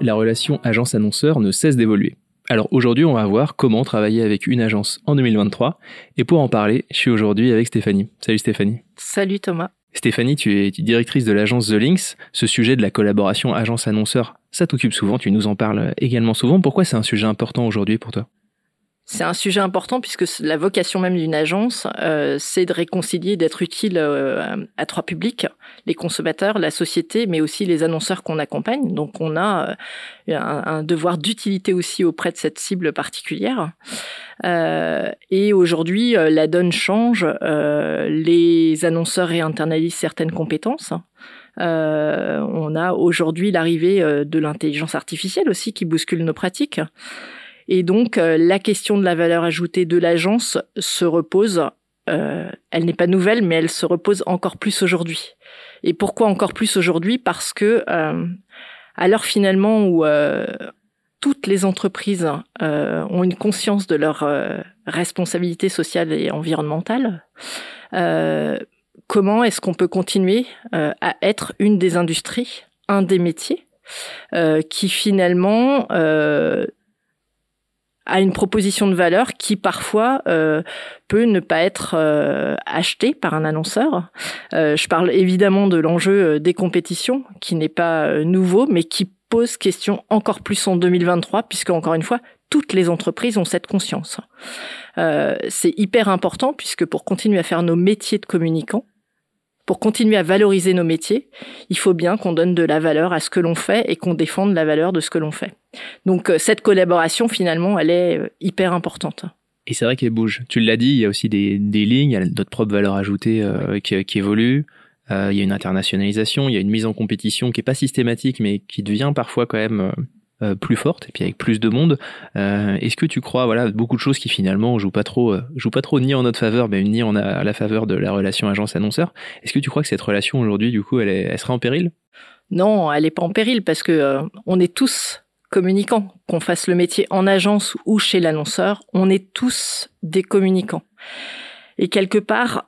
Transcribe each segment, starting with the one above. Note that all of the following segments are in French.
la relation agence-annonceur ne cesse d'évoluer. Alors aujourd'hui, on va voir comment travailler avec une agence en 2023. Et pour en parler, je suis aujourd'hui avec Stéphanie. Salut Stéphanie. Salut Thomas. Stéphanie, tu es directrice de l'agence The Links. Ce sujet de la collaboration agence-annonceur, ça t'occupe souvent, tu nous en parles également souvent. Pourquoi c'est un sujet important aujourd'hui pour toi? C'est un sujet important puisque la vocation même d'une agence, euh, c'est de réconcilier, d'être utile euh, à trois publics les consommateurs, la société, mais aussi les annonceurs qu'on accompagne. Donc, on a euh, un, devoir d'utilité aussi auprès de cette cible particulière. et aujourd'hui, la donne change. les annonceurs réinternalisent certaines compétences. on a aujourd'hui l'arrivée de l'intelligence artificielle aussi qui bouscule nos pratiques. Et donc, euh, la question de la valeur ajoutée de l'agence se repose. Euh, elle n'est pas nouvelle, mais elle se repose encore plus aujourd'hui. Et pourquoi encore plus aujourd'hui? Parce que euh, l'heure finalement où toutes les entreprises ont une conscience de leur responsabilité sociale et environnementale, comment est-ce qu'on peut continuer à être une des industries, un des métiers qui finalement à une proposition de valeur qui parfois euh, peut ne pas être euh, achetée par un annonceur. Euh, je parle évidemment de l'enjeu des compétitions, qui n'est pas nouveau, mais qui pose question encore plus en 2023, puisque encore une fois, toutes les entreprises ont cette conscience. c'est hyper important, puisque pour continuer à faire nos métiers de communicants, pour continuer à valoriser nos métiers, il faut bien qu'on donne de la valeur à ce que l'on fait et qu'on défende la valeur de ce que l'on fait. Donc euh, cette collaboration, finalement, elle est euh, hyper importante. Et c'est vrai qu'elle bouge. Tu l'as dit, il y a aussi des, lignes, il y a d'autres propres valeurs ajoutées euh, qui, qui, évoluent. il y a une internationalisation, il y a une mise en compétition qui est pas systématique, mais qui devient parfois quand même euh, plus forte et puis avec plus de monde. Est-ce que tu crois, voilà, beaucoup de choses qui finalement jouent pas trop, jouent pas trop ni en notre faveur, mais ni en à la faveur de la relation agence-annonceur. Est-ce que tu crois que cette relation aujourd'hui, du coup, elle, est, elle serait en péril? Non, elle est pas en péril parce que on est tous communicants, qu'on fasse le métier en agence ou chez l'annonceur, on est tous des communicants. Et quelque part,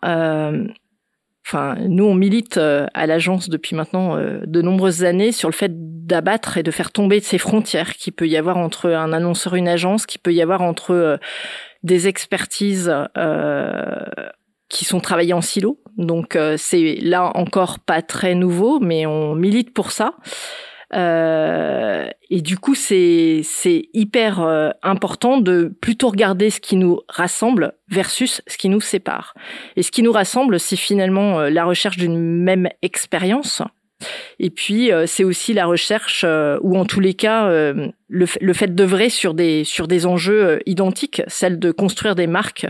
Enfin, nous, on milite euh, à l'agence depuis maintenant euh, de nombreuses années sur le fait d'abattre et de faire tomber ces frontières qu'il peut y avoir entre un annonceur et une agence, qu'il peut y avoir entre euh, des expertises qui sont travaillées en silo. Donc, c'est là encore pas très nouveau, mais on milite pour ça. Euh, et du coup, c'est c'est hyper euh, important de plutôt regarder ce qui nous rassemble versus ce qui nous sépare. Et ce qui nous rassemble, c'est finalement euh, la recherche d'une même expérience. Et puis c'est aussi la recherche, ou en tous les cas le, le fait d'œuvrer sur des sur des enjeux identiques, celle de construire des marques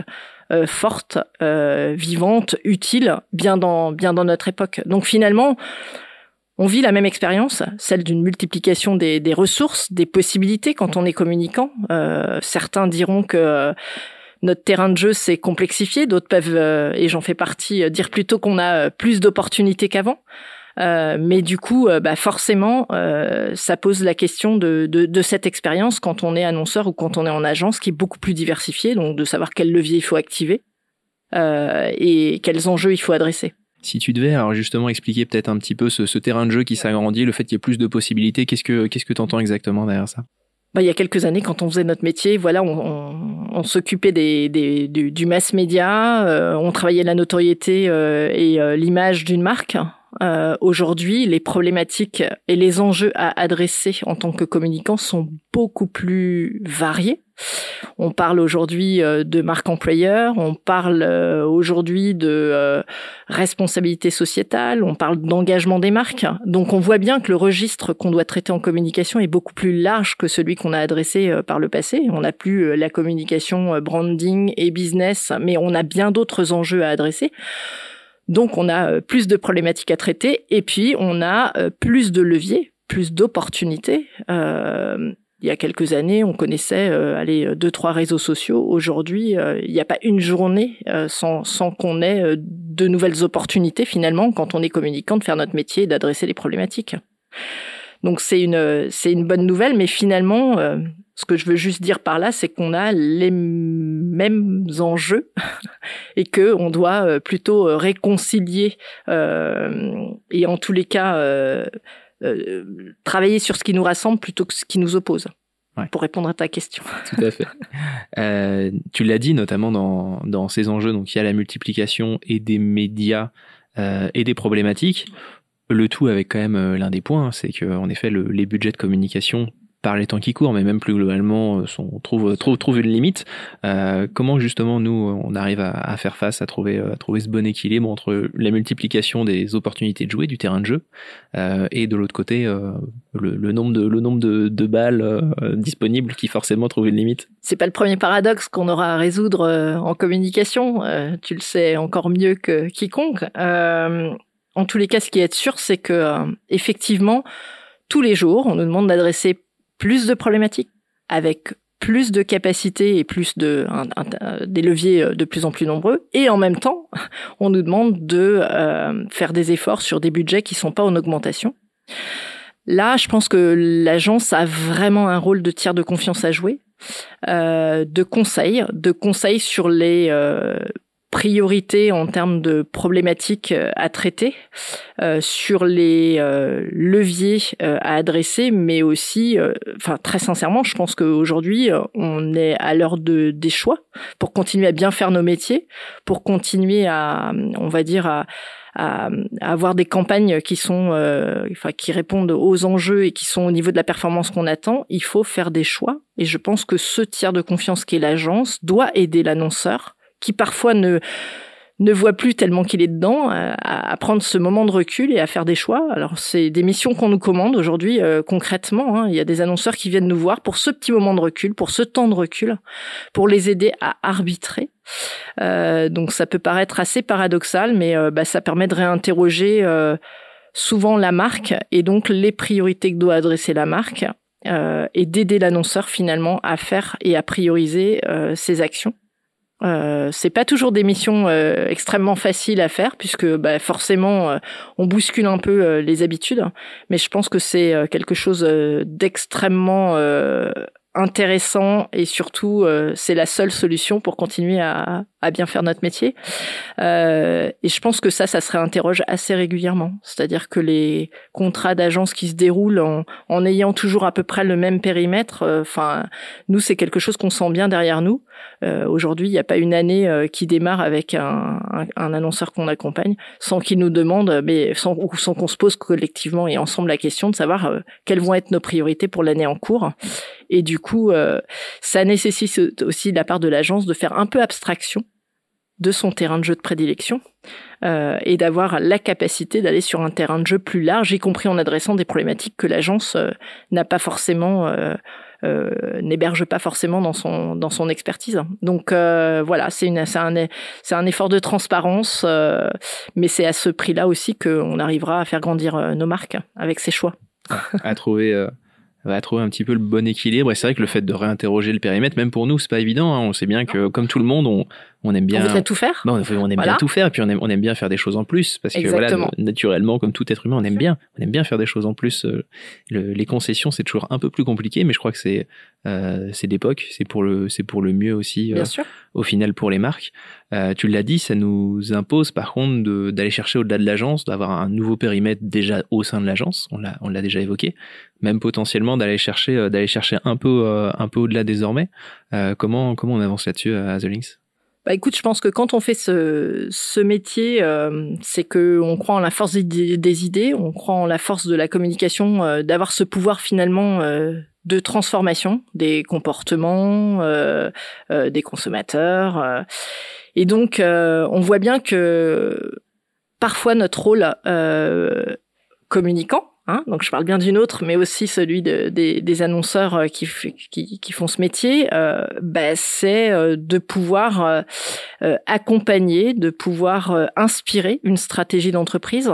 fortes, vivantes, utiles, bien dans bien dans notre époque. Donc finalement, on vit la même expérience, celle d'une multiplication des, ressources, des possibilités quand on est communicant. Euh, certains diront que euh, notre terrain de jeu s'est complexifié, d'autres peuvent, euh, et j'en fais partie, dire plutôt qu'on a plus d'opportunités qu'avant. mais du coup, bah forcément, ça pose la question de, de cette expérience quand on est annonceur ou quand on est en agence, qui est beaucoup plus diversifiée, donc de savoir quel levier il faut activer et quels enjeux il faut adresser. Si tu devais alors justement expliquer peut-être un petit peu ce, terrain de jeu qui s'agrandit, le fait qu'il y ait plus de possibilités, qu'est-ce que qu'est-ce que tu entends exactement derrière ça? Bah, il y a quelques années, quand on faisait notre métier, voilà, on, s'occupait des, du, mass média, euh, on travaillait la notoriété euh, et euh, l'image d'une marque. Aujourd'hui, les problématiques et les enjeux à adresser en tant que communicant sont beaucoup plus variés. On parle aujourd'hui euh, de marque employeur, on parle euh, aujourd'hui de euh, responsabilité sociétale, on parle d'engagement des marques. Donc on voit bien que le registre qu'on doit traiter en communication est beaucoup plus large que celui qu'on a adressé par le passé. On n'a plus la communication branding et business, mais on a bien d'autres enjeux à adresser. Donc on a plus de problématiques à traiter et puis on a plus de leviers, plus d'opportunités il y a quelques années, on connaissait euh, allez, deux, trois réseaux sociaux. Aujourd'hui, euh, il n'y a pas une journée euh, sans, sans qu'on ait euh, de nouvelles opportunités, finalement, quand on est communicant, de faire notre métier et d'adresser les problématiques. Donc c'est une, c'est une bonne nouvelle, mais finalement, ce que je veux juste dire par là, c'est qu'on a les mêmes enjeux et que on doit plutôt réconcilier et en tous les cas travailler sur ce qui nous rassemble plutôt que ce qui nous oppose. Pour répondre à ta question. Tout à fait. Euh, tu l'as dit notamment dans, dans ces enjeux, donc il y a la multiplication et des médias euh, et des problématiques. Le tout avec quand même euh, l'un des points, c'est que en effet le, les budgets de communication par les temps qui courent, mais même plus globalement, euh, sont, trouve, trouve, trouve une limite. Euh, comment justement nous, on arrive à, à, faire face, à trouver, à trouver ce bon équilibre entre la multiplication des opportunités de jouer, du terrain de jeu, euh, et de l'autre côté, euh, le, le, nombre de, le nombre de, de balles euh, disponibles qui forcément trouve une limite? C'est pas le premier paradoxe qu'on aura à résoudre euh, en communication. tu le sais encore mieux que quiconque. en tous les cas, ce qui est sûr, c'est que effectivement, tous les jours, on nous demande d'adresser plus de problématiques, avec plus de capacités et plus de des leviers euh, de plus en plus nombreux et en même temps on nous demande de euh, faire des efforts sur des budgets qui sont pas en augmentation. Là, je pense que l'agence a vraiment un rôle de tiers de confiance à jouer, euh, de conseil, de conseil sur les euh, priorité en termes de problématiques euh, à traiter, euh, sur les euh, leviers euh, à adresser, mais aussi, enfin très sincèrement, je pense qu'aujourd'hui on est à l'heure de des choix pour continuer à bien faire nos métiers, pour continuer à, on va dire à à, avoir des campagnes qui sont, enfin, qui répondent aux enjeux et qui sont au niveau de la performance qu'on attend, il faut faire des choix. Et je pense que ce tiers de confiance qui est l'agence doit aider l'annonceur qui parfois ne ne voit plus tellement qu'il est dedans, à, prendre ce moment de recul et à faire des choix. Alors c'est des missions qu'on nous commande aujourd'hui euh, concrètement. Hein. Il y a des annonceurs qui viennent nous voir pour ce petit moment de recul, pour ce temps de recul, pour les aider à arbitrer. Euh, donc ça peut paraître assez paradoxal, mais euh, bah, ça permet de réinterroger souvent la marque et donc les priorités que doit adresser la marque et d'aider l'annonceur finalement à faire et à prioriser ses actions. Euh, c'est pas toujours des missions euh, extrêmement faciles à faire puisque bah, forcément euh, on bouscule un peu euh, les habitudes, mais je pense que c'est quelque chose d'extrêmement intéressant et surtout c'est la seule solution pour continuer à, à bien faire notre métier. et je pense que ça, ça se réinterroge assez régulièrement. C'est-à-dire que les contrats d'agence qui se déroulent en, en, ayant toujours à peu près le même périmètre, enfin nous c'est quelque chose qu'on sent bien derrière nous. Euh, aujourd'hui, il n'y a pas une année euh, qui démarre avec un, un, annonceur qu'on accompagne sans qu'il nous demande, mais sans, sans qu'on se pose collectivement et ensemble la question de savoir euh, quelles vont être nos priorités pour l'année en cours. Et du coup, ça nécessite aussi de la part de l'agence de faire un peu abstraction de son terrain de jeu de prédilection euh, et d'avoir la capacité d'aller sur un terrain de jeu plus large, y compris en adressant des problématiques que l'agence n'a pas forcément euh, n'héberge pas forcément dans son dans son expertise. Donc euh, voilà, c'est une c'est un c'est un effort de transparence, euh, mais c'est à ce prix-là aussi qu'on arrivera à faire grandir nos marques avec ces choix. à trouver va trouver un petit peu le bon équilibre. Et c'est vrai que le fait de réinterroger le périmètre, même pour nous, c'est pas évident. Hein. On sait bien que, comme tout le monde, on, on aime bien. On voudrait tout faire. Bah, on, aime bien tout faire, et puis on aime, on aime bien faire des choses en plus, parce que voilà, naturellement, comme tout être humain, on aime bien, on aime bien faire des choses en plus. Euh, le, les concessions, c'est toujours un peu plus compliqué, mais je crois que c'est euh, c'est d'époque, c'est pour le c'est pour le mieux aussi. Euh, sûr. Au final, pour les marques, euh, tu l'as dit, ça nous impose par contre d'aller chercher au-delà de l'agence, d'avoir un nouveau périmètre déjà au sein de l'agence. On l'a on l'a déjà évoqué, même potentiellement d'aller chercher euh, d'aller chercher un peu un peu au-delà désormais. comment comment on avance là-dessus à The Links? Bah écoute, je pense que quand on fait ce, ce métier, euh, c'est que on croit en la force des, idées, on croit en la force de la communication, euh, d'avoir ce pouvoir finalement euh, de transformation des comportements euh, euh, des consommateurs. et donc, on voit bien que parfois notre rôle communicant Hein, donc je parle bien d'une autre, mais aussi celui de, des, annonceurs euh, qui, qui, qui, font ce métier, euh, bah, c'est euh, de pouvoir accompagner, de pouvoir inspirer une stratégie d'entreprise.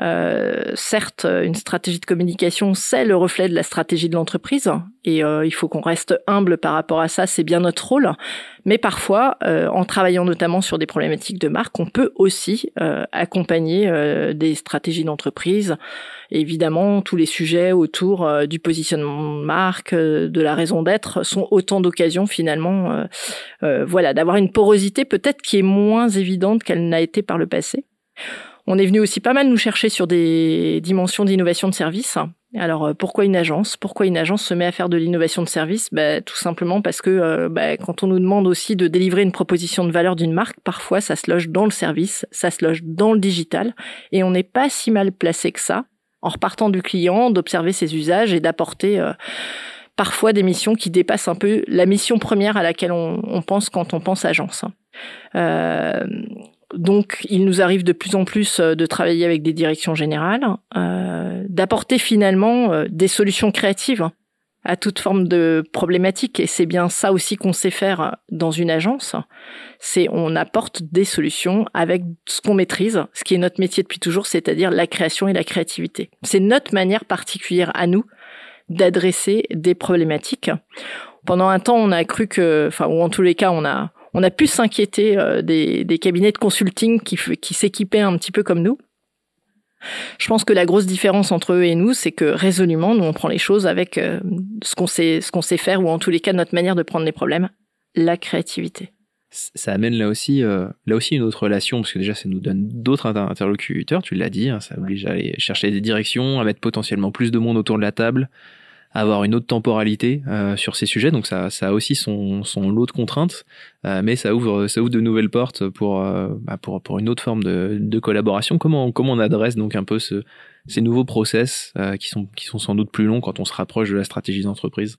Euh, certes, une stratégie de communication, c'est le reflet de la stratégie de l'entreprise, et euh, il faut qu'on reste humble par rapport à ça, c'est bien notre rôle. Mais parfois, euh, en travaillant notamment sur des problématiques de marque, on peut aussi accompagner des stratégies d'entreprise. Évidemment, tous les sujets autour du positionnement de marque, de la raison d'être, sont autant d'occasions finalement, voilà, d'avoir une porosité peut-être qui est moins évidente qu'elle n'a été par le passé. On est venu aussi pas mal nous chercher sur des dimensions d'innovation de service. Alors pourquoi une agence? Pourquoi une agence se met à faire de l'innovation de service? Bah, Tout simplement parce que bah, quand on nous demande aussi de délivrer une proposition de valeur d'une marque, parfois ça se loge dans le service, ça se loge dans le digital, et on n'est pas si mal placé que ça en repartant du client, d'observer ses usages et d'apporter parfois des missions qui dépassent un peu la mission première à laquelle on, pense quand on pense agence. Euh, donc, il nous arrive de plus en plus euh, de travailler avec des directions générales, euh, d'apporter finalement euh, des solutions créatives à toute forme de problématique. Et c'est bien ça aussi qu'on sait faire dans une agence. C'est on apporte des solutions avec ce qu'on maîtrise, ce qui est notre métier depuis toujours, c'est-à-dire la création et la créativité. C'est notre manière particulière à nous d'adresser des problématiques. Pendant un temps, on a cru que, enfin, ou en tous les cas, on a, on a pu s'inquiéter euh, des, des, cabinets de consulting qui, qui s'équipaient un petit peu comme nous. Je pense que la grosse différence entre eux et nous, c'est que résolument, nous, on prend les choses avec euh, ce qu'on sait, ce qu'on sait faire, ou en tous les cas, notre manière de prendre les problèmes, la créativité. Ça amène là aussi, euh, là aussi une autre relation, parce que déjà ça nous donne d'autres interlocuteurs, tu l'as dit, hein, ça oblige à aller chercher des directions, à mettre potentiellement plus de monde autour de la table, avoir une autre temporalité euh, sur ces sujets, donc ça, a aussi son, lot de contraintes, euh, mais ça ouvre, ça ouvre de nouvelles portes pour, bah pour, pour une autre forme de, collaboration. Comment, comment on adresse donc un peu ce, ces nouveaux process qui, sont, qui sont sans doute plus longs quand on se rapproche de la stratégie d'entreprise?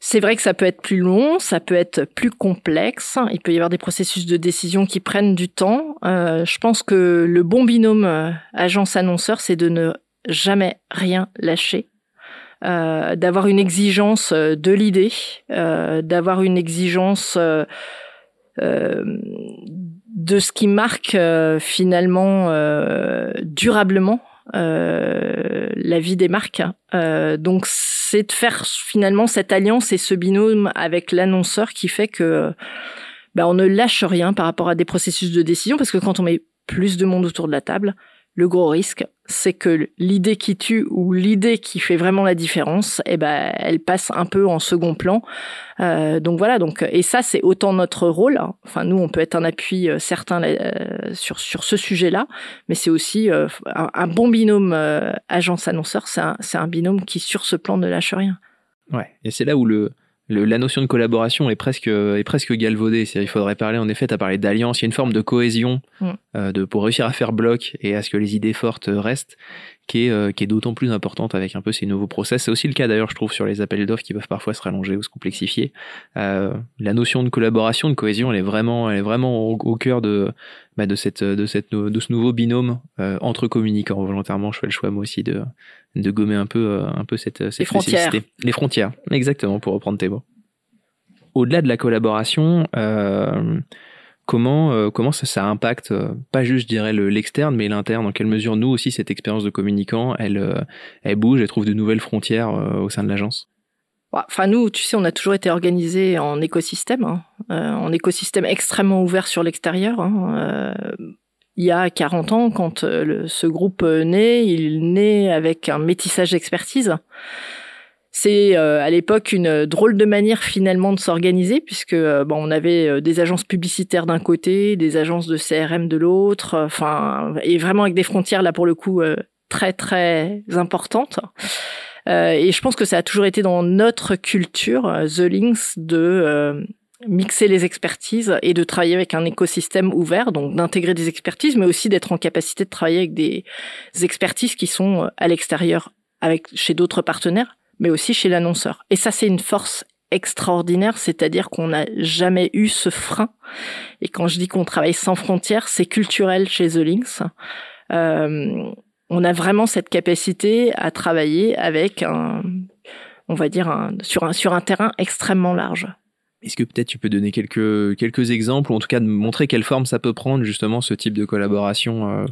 C'est vrai que ça peut être plus long, ça peut être plus complexe. Il peut y avoir des processus de décision qui prennent du temps. Euh, je pense que le bon binôme euh, agence-annonceur, c'est de ne jamais rien lâcher. Euh, d'avoir une exigence euh, de l'idée, euh, d'avoir une exigence euh, de ce qui marque finalement durablement la vie des marques. donc c'est de faire finalement cette alliance et ce binôme avec l'annonceur qui fait que ben, on ne lâche rien par rapport à des processus de décision parce que quand on met plus de monde autour de la table, le gros risque, c'est que l'idée qui tue ou l'idée qui fait vraiment la différence, eh ben, elle passe un peu en second plan. Euh, donc voilà. Donc et ça, c'est autant notre rôle. Hein. Enfin, nous, on peut être un appui euh, certain euh, sur sur ce sujet-là, mais c'est aussi un, bon binôme agence annonceur. C'est un un binôme qui sur ce plan ne lâche rien. Ouais. Et c'est là où le la notion de collaboration est presque est presque galvaudée. Il faudrait parler en effet, tu as parlé d'alliance, il y a une forme de cohésion mm. euh, de pour réussir à faire bloc et à ce que les idées fortes restent qui est, euh, qui est d'autant plus importante avec un peu ces nouveaux process. C'est aussi le cas d'ailleurs, je trouve, sur les appels d'offres qui peuvent parfois se rallonger ou se complexifier. Euh, la notion de collaboration, de cohésion, elle est vraiment, elle est vraiment au, cœur de, bah, de cette, de cette, de ce nouveau binôme euh, entre communicants. Volontairement, je fais le choix moi aussi de, de gommer un peu, euh, un peu cette, cette les frontières. Les frontières, exactement, pour reprendre tes mots. Au-delà de la collaboration, euh, comment euh, comment ça, impacte euh, pas juste je dirais l'externe mais l'interne? Dans quelle mesure nous aussi cette expérience de communicant elle euh, bouge elle trouve de nouvelles frontières au sein de l'agence? Enfin, nous, tu sais, on a toujours été organisé en écosystème, hein, en écosystème extrêmement ouvert sur l'extérieur. Hein, il y a 40 ans, quand ce groupe naît, il naît avec un métissage d'expertise. C'est euh, à l'époque une drôle de manière finalement de s'organiser puisque euh, bon, on avait euh, des agences publicitaires d'un côté, des agences de CRM de l'autre, enfin et vraiment avec des frontières là pour le coup très très importantes. et je pense que ça a toujours été dans notre culture The Links de mixer les expertises et de travailler avec un écosystème ouvert, donc d'intégrer des expertises, mais aussi d'être en capacité de travailler avec des expertises qui sont à l'extérieur, avec chez d'autres partenaires, mais aussi chez l'annonceur. Et ça, c'est une force extraordinaire, c'est-à-dire qu'on n'a jamais eu ce frein. Et quand je dis qu'on travaille sans frontières, c'est culturel chez The Links. Euh, on a vraiment cette capacité à travailler avec un, on va dire, un, sur, un, terrain extrêmement large. Est-ce que peut-être tu peux donner quelques, quelques exemples, ou en tout cas de montrer quelle forme ça peut prendre justement ce type de collaboration euh,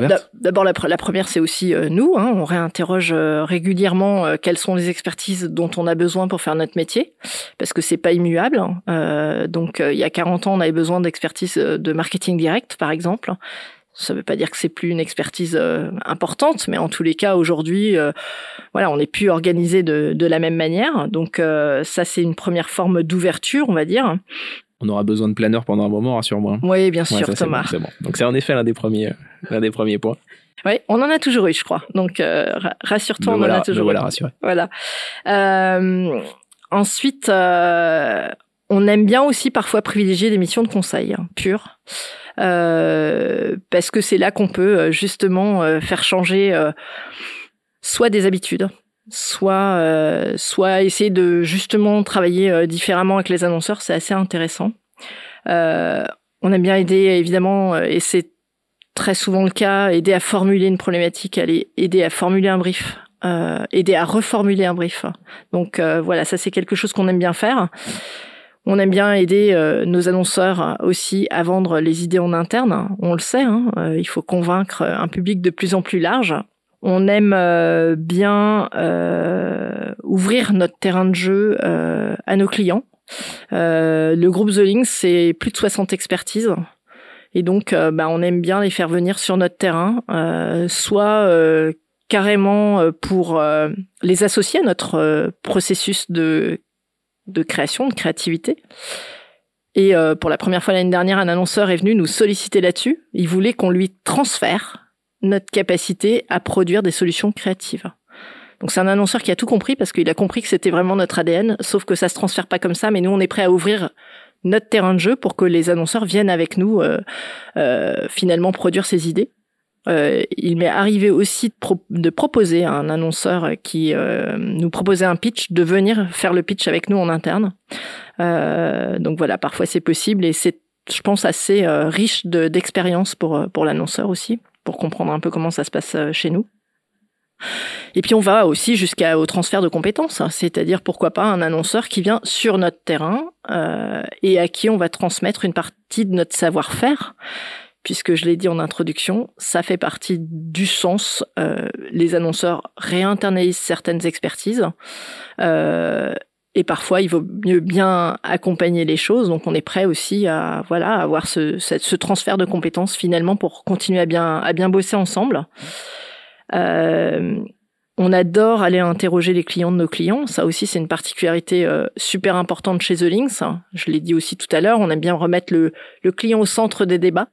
bah, d'abord, la, première, c'est aussi euh, nous. Hein, on réinterroge euh, régulièrement euh, quelles sont les expertises dont on a besoin pour faire notre métier, parce que c'est pas immuable. Hein. donc, il y a 40 ans, on avait besoin d'expertise de marketing direct, par exemple. Ça ne veut pas dire que c'est plus une expertise importante, mais en tous les cas, aujourd'hui, voilà, on n'est plus organisé de, de, la même manière. Donc, ça, c'est une première forme d'ouverture, on va dire. On aura besoin de planeurs pendant un moment, rassure-moi. Oui, bien sûr, Thomas. C'est bon, Donc c'est en effet l'un des premiers, l'un des premiers points. Oui, on en a toujours eu, je crois. Donc rassure-toi, on en a toujours voilà, eu. rassuré. Voilà. ensuite, on aime bien aussi parfois privilégier des missions de conseil hein, pures. Euh, parce que c'est là qu'on peut euh, justement euh, faire changer soit des habitudes, soit soit essayer de justement travailler différemment avec les annonceurs, c'est assez intéressant. on aime bien aider évidemment et c'est très souvent le cas, aider à formuler une problématique, aller aider à formuler un brief, aider à reformuler un brief. Donc voilà, ça c'est quelque chose qu'on aime bien faire. On aime bien aider euh, nos annonceurs aussi à vendre les idées en interne. On le sait, hein, euh, il faut convaincre un public de plus en plus large. On aime euh, bien ouvrir notre terrain de jeu à nos clients. le groupe The Link, c'est plus de 60 expertises. Et donc, bah, on aime bien les faire venir sur notre terrain, soit carrément pour les associer à notre processus de de création, de créativité. Et euh, pour la première fois l'année dernière, un annonceur est venu nous solliciter là-dessus. Il voulait qu'on lui transfère notre capacité à produire des solutions créatives. Donc c'est un annonceur qui a tout compris parce qu'il a compris que c'était vraiment notre ADN, sauf que ça se transfère pas comme ça. Mais nous, on est prêt à ouvrir notre terrain de jeu pour que les annonceurs viennent avec nous euh, euh, finalement produire ces idées. Euh, il m'est arrivé aussi de, proposer à un annonceur qui euh, nous proposait un pitch de venir faire le pitch avec nous en interne. Euh, donc voilà, parfois c'est possible et c'est, je pense, assez riche d'expérience pour pour l'annonceur aussi, pour comprendre un peu comment ça se passe chez nous. Et puis on va aussi jusqu'au transfert de compétences, hein. c'est-à-dire pourquoi pas un annonceur qui vient sur notre terrain et à qui on va transmettre une partie de notre savoir-faire puisque je l'ai dit en introduction, ça fait partie du sens. Euh, les annonceurs réinternalisent certaines expertises. Euh, et parfois, il vaut mieux bien accompagner les choses. Donc, on est prêt aussi à voilà avoir ce, ce, transfert de compétences finalement pour continuer à bien à bien bosser ensemble. Euh, on adore aller interroger les clients de nos clients. Ça aussi, c'est une particularité euh, super importante chez The Links. Je l'ai dit aussi tout à l'heure. On aime bien remettre le, le client au centre des débats.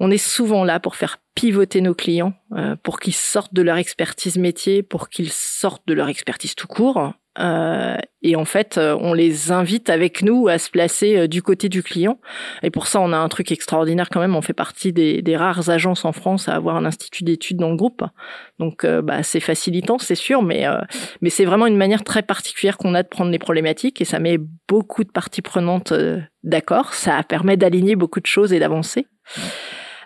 On est souvent là pour faire pivoter nos clients, euh, pour qu'ils sortent de leur expertise métier, pour qu'ils sortent de leur expertise tout court. Euh, et en fait, euh, on les invite avec nous à se placer du côté du client. Et pour ça, on a un truc extraordinaire quand même. On fait partie des, rares agences en France à avoir un institut d'études dans le groupe. Donc, bah, c'est facilitant, c'est sûr, mais mais c'est vraiment une manière très particulière qu'on a de prendre les problématiques et ça met beaucoup de parties prenantes d'accord. Ça permet d'aligner beaucoup de choses et d'avancer.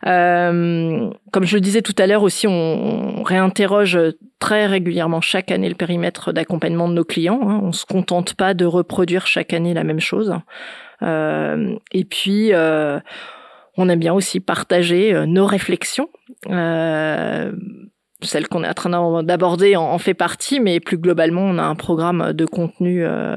Euh, comme je le disais tout à l'heure aussi, on, réinterroge très régulièrement chaque année le périmètre d'accompagnement de nos clients. Hein. On se contente pas de reproduire chaque année la même chose. Euh, et puis, euh, on aime bien aussi partager euh, nos réflexions. Celle qu'on est en train d'aborder en, fait partie, mais plus globalement, on a un programme de contenu, euh,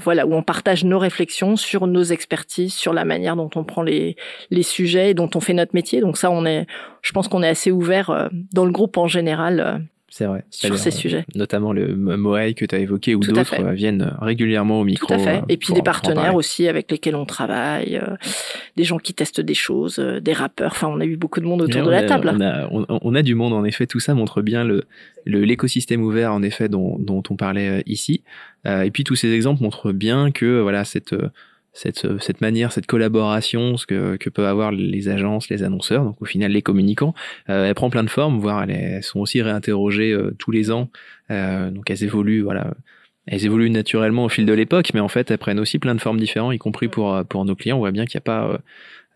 voilà, où on partage nos réflexions sur nos expertises, sur la manière dont on prend les, les sujets et dont on fait notre métier. Donc ça, on est, je pense qu'on est assez ouvert euh, dans le groupe en général euh, c'est vrai. Sur ces sujets. Notamment le Moai que tu as évoqué ou d'autres euh, viennent régulièrement au micro. Tout à fait. Et puis des partenaires aussi avec lesquels on travaille, euh, des gens qui testent des choses, euh, des rappeurs. Enfin, on a eu beaucoup de monde autour de la table. On a, on, a, du monde en effet. Tout ça montre bien le l'écosystème ouvert en effet dont, dont on parlait ici. et puis tous ces exemples montrent bien que voilà cette cette, cette manière, cette collaboration, ce que, que peuvent avoir les agences, les annonceurs, donc au final les communicants, euh, elle prend plein de formes, voire elles, sont aussi réinterrogées euh, tous les ans, euh, donc elles évoluent, voilà, elles évoluent naturellement au fil de l'époque, mais en fait elles prennent aussi plein de formes différentes, y compris pour pour nos clients. On voit bien qu'il n'y a pas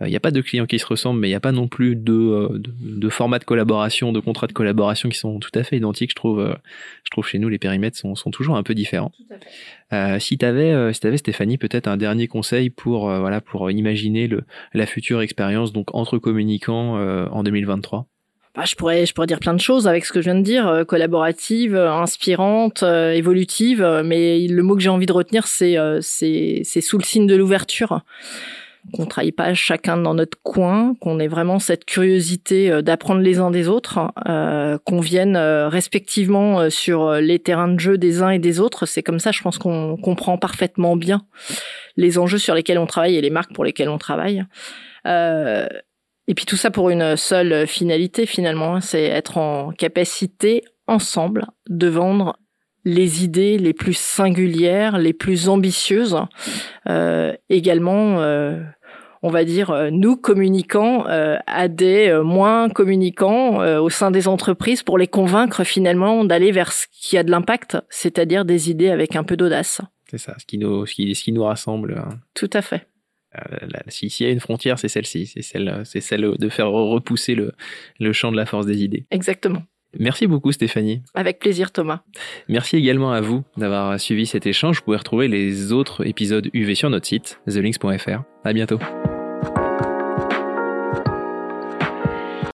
il n'y a pas de clients qui se ressemblent, mais il n'y a pas non plus de, de, de formats de collaboration, de contrats de collaboration qui sont tout à fait identiques. Je trouve, je trouve chez nous les périmètres sont, sont toujours un peu différents. Tout à fait. Euh, si tu avais, euh, si avais, Stéphanie, peut-être un dernier conseil pour, euh, voilà, pour imaginer le, la future expérience donc entre communicants en 2023 bah, je pourrais, je pourrais dire plein de choses avec ce que je viens de dire, collaborative, inspirante, évolutive, mais le mot que j'ai envie de retenir, c'est, c'est, sous le signe de l'ouverture. qu'on travaille pas chacun dans notre coin, qu'on ait vraiment cette curiosité euh, d'apprendre les uns des autres, euh, qu'on vienne euh, respectivement sur les terrains de jeu des uns et des autres. C'est comme ça, je pense qu'on comprend parfaitement bien les enjeux sur lesquels on travaille et les marques pour lesquelles on travaille. Et puis tout ça pour une seule finalité finalement, hein, c'est être en capacité ensemble de vendre les idées les plus singulières, les plus ambitieuses, euh, également, euh, on va dire, euh, nous communiquant à des moins communicants au sein des entreprises pour les convaincre finalement d'aller vers ce qui a de l'impact, c'est-à-dire des idées avec un peu d'audace. C'est ça, ce qui nous, ce qui, ce qui nous rassemble. Hein. Tout à fait. S'il y a une frontière, c'est celle-ci, c'est celle, c'est celle de faire repousser le, le champ de la force des idées. Exactement. Merci beaucoup Stéphanie. Avec plaisir Thomas. Merci également à vous d'avoir suivi cet échange. Vous pouvez retrouver les autres épisodes UV sur notre site, thelinks.fr. À bientôt.